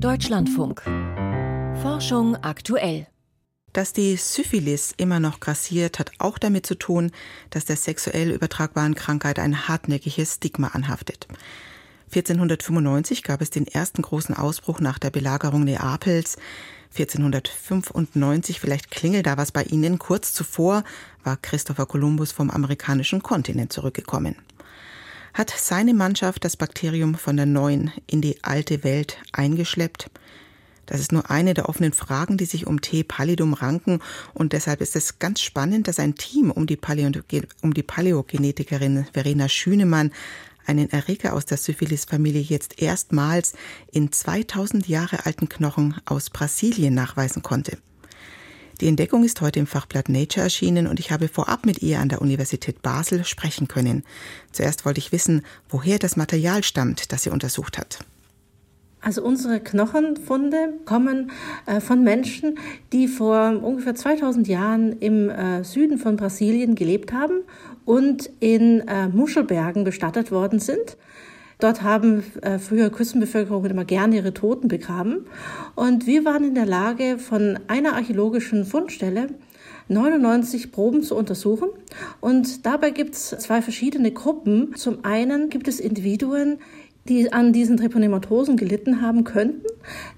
Deutschlandfunk. Forschung aktuell. Dass die Syphilis immer noch grassiert, hat auch damit zu tun, dass der sexuell übertragbaren Krankheit ein hartnäckiges Stigma anhaftet. 1495 gab es den ersten großen Ausbruch nach der Belagerung Neapels. 1495, vielleicht klingelt da was bei Ihnen, kurz zuvor war Christopher Columbus vom amerikanischen Kontinent zurückgekommen. Hat seine Mannschaft das Bakterium von der neuen in die alte Welt eingeschleppt? Das ist nur eine der offenen Fragen, die sich um T. pallidum ranken. Und deshalb ist es ganz spannend, dass ein Team um die, Paleo um die Paläogenetikerin Verena Schünemann einen Erreger aus der Syphilis-Familie jetzt erstmals in 2000 Jahre alten Knochen aus Brasilien nachweisen konnte. Die Entdeckung ist heute im Fachblatt Nature erschienen und ich habe vorab mit ihr an der Universität Basel sprechen können. Zuerst wollte ich wissen, woher das Material stammt, das sie untersucht hat. Also unsere Knochenfunde kommen äh, von Menschen, die vor ungefähr 2000 Jahren im äh, Süden von Brasilien gelebt haben und in äh, Muschelbergen bestattet worden sind. Dort haben äh, früher Küstenbevölkerungen immer gerne ihre Toten begraben. Und wir waren in der Lage, von einer archäologischen Fundstelle 99 Proben zu untersuchen. Und dabei gibt es zwei verschiedene Gruppen. Zum einen gibt es Individuen, die an diesen Treponematosen gelitten haben könnten,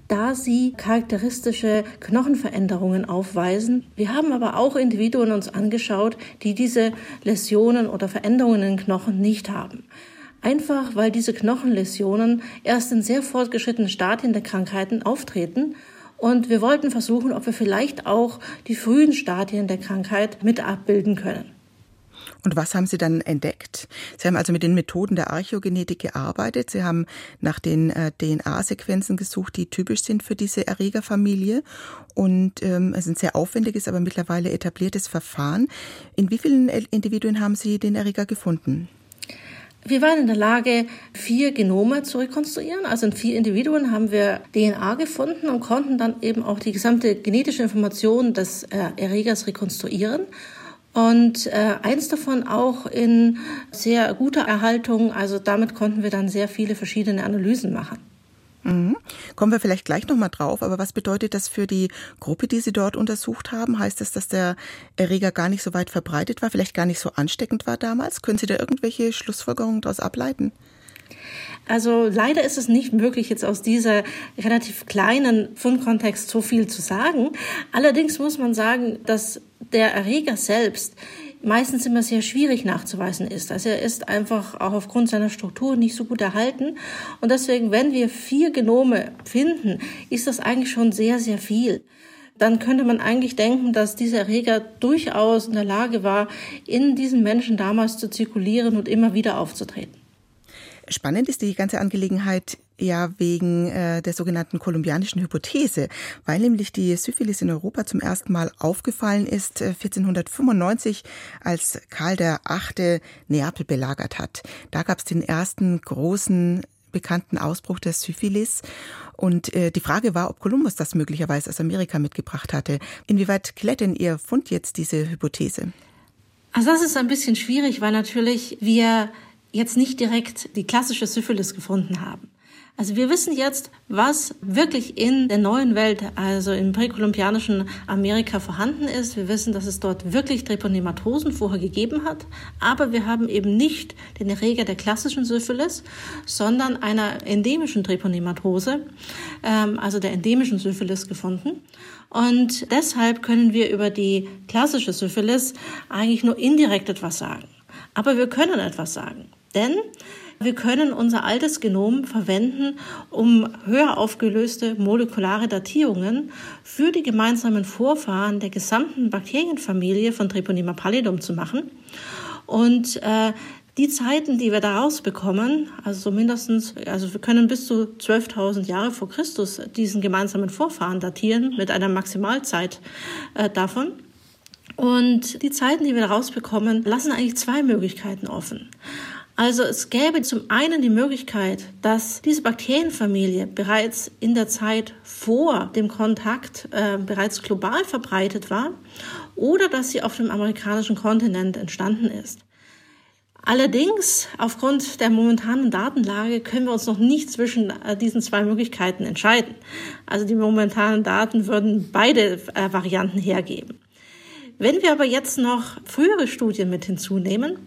da sie charakteristische Knochenveränderungen aufweisen. Wir haben aber auch Individuen uns angeschaut, die diese Läsionen oder Veränderungen in den Knochen nicht haben. Einfach weil diese Knochenläsionen erst in sehr fortgeschrittenen Stadien der Krankheiten auftreten und wir wollten versuchen, ob wir vielleicht auch die frühen Stadien der Krankheit mit abbilden können. Und was haben Sie dann entdeckt? Sie haben also mit den Methoden der Archäogenetik gearbeitet. Sie haben nach den äh, DNA-Sequenzen gesucht, die typisch sind für diese Erregerfamilie. Und ähm, es ist ein sehr aufwendiges, aber mittlerweile etabliertes Verfahren. In wie vielen Individuen haben Sie den Erreger gefunden? Wir waren in der Lage, vier Genome zu rekonstruieren. Also in vier Individuen haben wir DNA gefunden und konnten dann eben auch die gesamte genetische Information des äh, Erregers rekonstruieren und äh, eins davon auch in sehr guter Erhaltung. Also damit konnten wir dann sehr viele verschiedene Analysen machen. Mhm. Kommen wir vielleicht gleich nochmal drauf, aber was bedeutet das für die Gruppe, die Sie dort untersucht haben? Heißt das, dass der Erreger gar nicht so weit verbreitet war, vielleicht gar nicht so ansteckend war damals? Können Sie da irgendwelche Schlussfolgerungen daraus ableiten? Also leider ist es nicht möglich, jetzt aus dieser relativ kleinen Fundkontext so viel zu sagen. Allerdings muss man sagen, dass der Erreger selbst meistens immer sehr schwierig nachzuweisen ist. Also er ist einfach auch aufgrund seiner Struktur nicht so gut erhalten. Und deswegen, wenn wir vier Genome finden, ist das eigentlich schon sehr, sehr viel. Dann könnte man eigentlich denken, dass dieser Erreger durchaus in der Lage war, in diesen Menschen damals zu zirkulieren und immer wieder aufzutreten. Spannend ist die ganze Angelegenheit ja wegen äh, der sogenannten kolumbianischen Hypothese, weil nämlich die Syphilis in Europa zum ersten Mal aufgefallen ist äh, 1495, als Karl der Achte Neapel belagert hat. Da gab es den ersten großen bekannten Ausbruch der Syphilis. Und äh, die Frage war, ob Kolumbus das möglicherweise aus Amerika mitgebracht hatte. Inwieweit klärt denn Ihr Fund jetzt diese Hypothese? Also das ist ein bisschen schwierig, weil natürlich wir jetzt nicht direkt die klassische Syphilis gefunden haben. Also wir wissen jetzt, was wirklich in der neuen Welt, also im präkolumbianischen Amerika vorhanden ist. Wir wissen, dass es dort wirklich Treponematosen vorher gegeben hat, aber wir haben eben nicht den Erreger der klassischen Syphilis, sondern einer endemischen Treponematose, ähm, also der endemischen Syphilis gefunden. Und deshalb können wir über die klassische Syphilis eigentlich nur indirekt etwas sagen. Aber wir können etwas sagen. Denn wir können unser altes Genom verwenden, um höher aufgelöste molekulare Datierungen für die gemeinsamen Vorfahren der gesamten Bakterienfamilie von Treponema pallidum zu machen. Und äh, die Zeiten, die wir daraus bekommen, also so mindestens, also wir können bis zu 12.000 Jahre vor Christus diesen gemeinsamen Vorfahren datieren mit einer Maximalzeit äh, davon. Und die Zeiten, die wir daraus bekommen, lassen eigentlich zwei Möglichkeiten offen. Also es gäbe zum einen die Möglichkeit, dass diese Bakterienfamilie bereits in der Zeit vor dem Kontakt äh, bereits global verbreitet war oder dass sie auf dem amerikanischen Kontinent entstanden ist. Allerdings, aufgrund der momentanen Datenlage können wir uns noch nicht zwischen äh, diesen zwei Möglichkeiten entscheiden. Also die momentanen Daten würden beide äh, Varianten hergeben. Wenn wir aber jetzt noch frühere Studien mit hinzunehmen,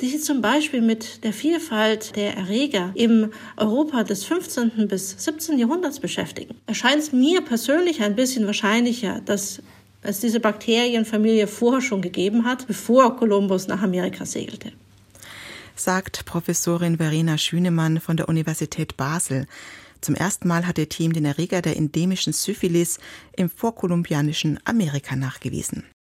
die sich zum Beispiel mit der Vielfalt der Erreger im Europa des 15. bis 17. Jahrhunderts beschäftigen, erscheint es mir persönlich ein bisschen wahrscheinlicher, dass es diese Bakterienfamilie vorher schon gegeben hat, bevor Kolumbus nach Amerika segelte sagt Professorin Verena Schünemann von der Universität Basel. Zum ersten Mal hat ihr Team den Erreger der endemischen Syphilis im vorkolumbianischen Amerika nachgewiesen.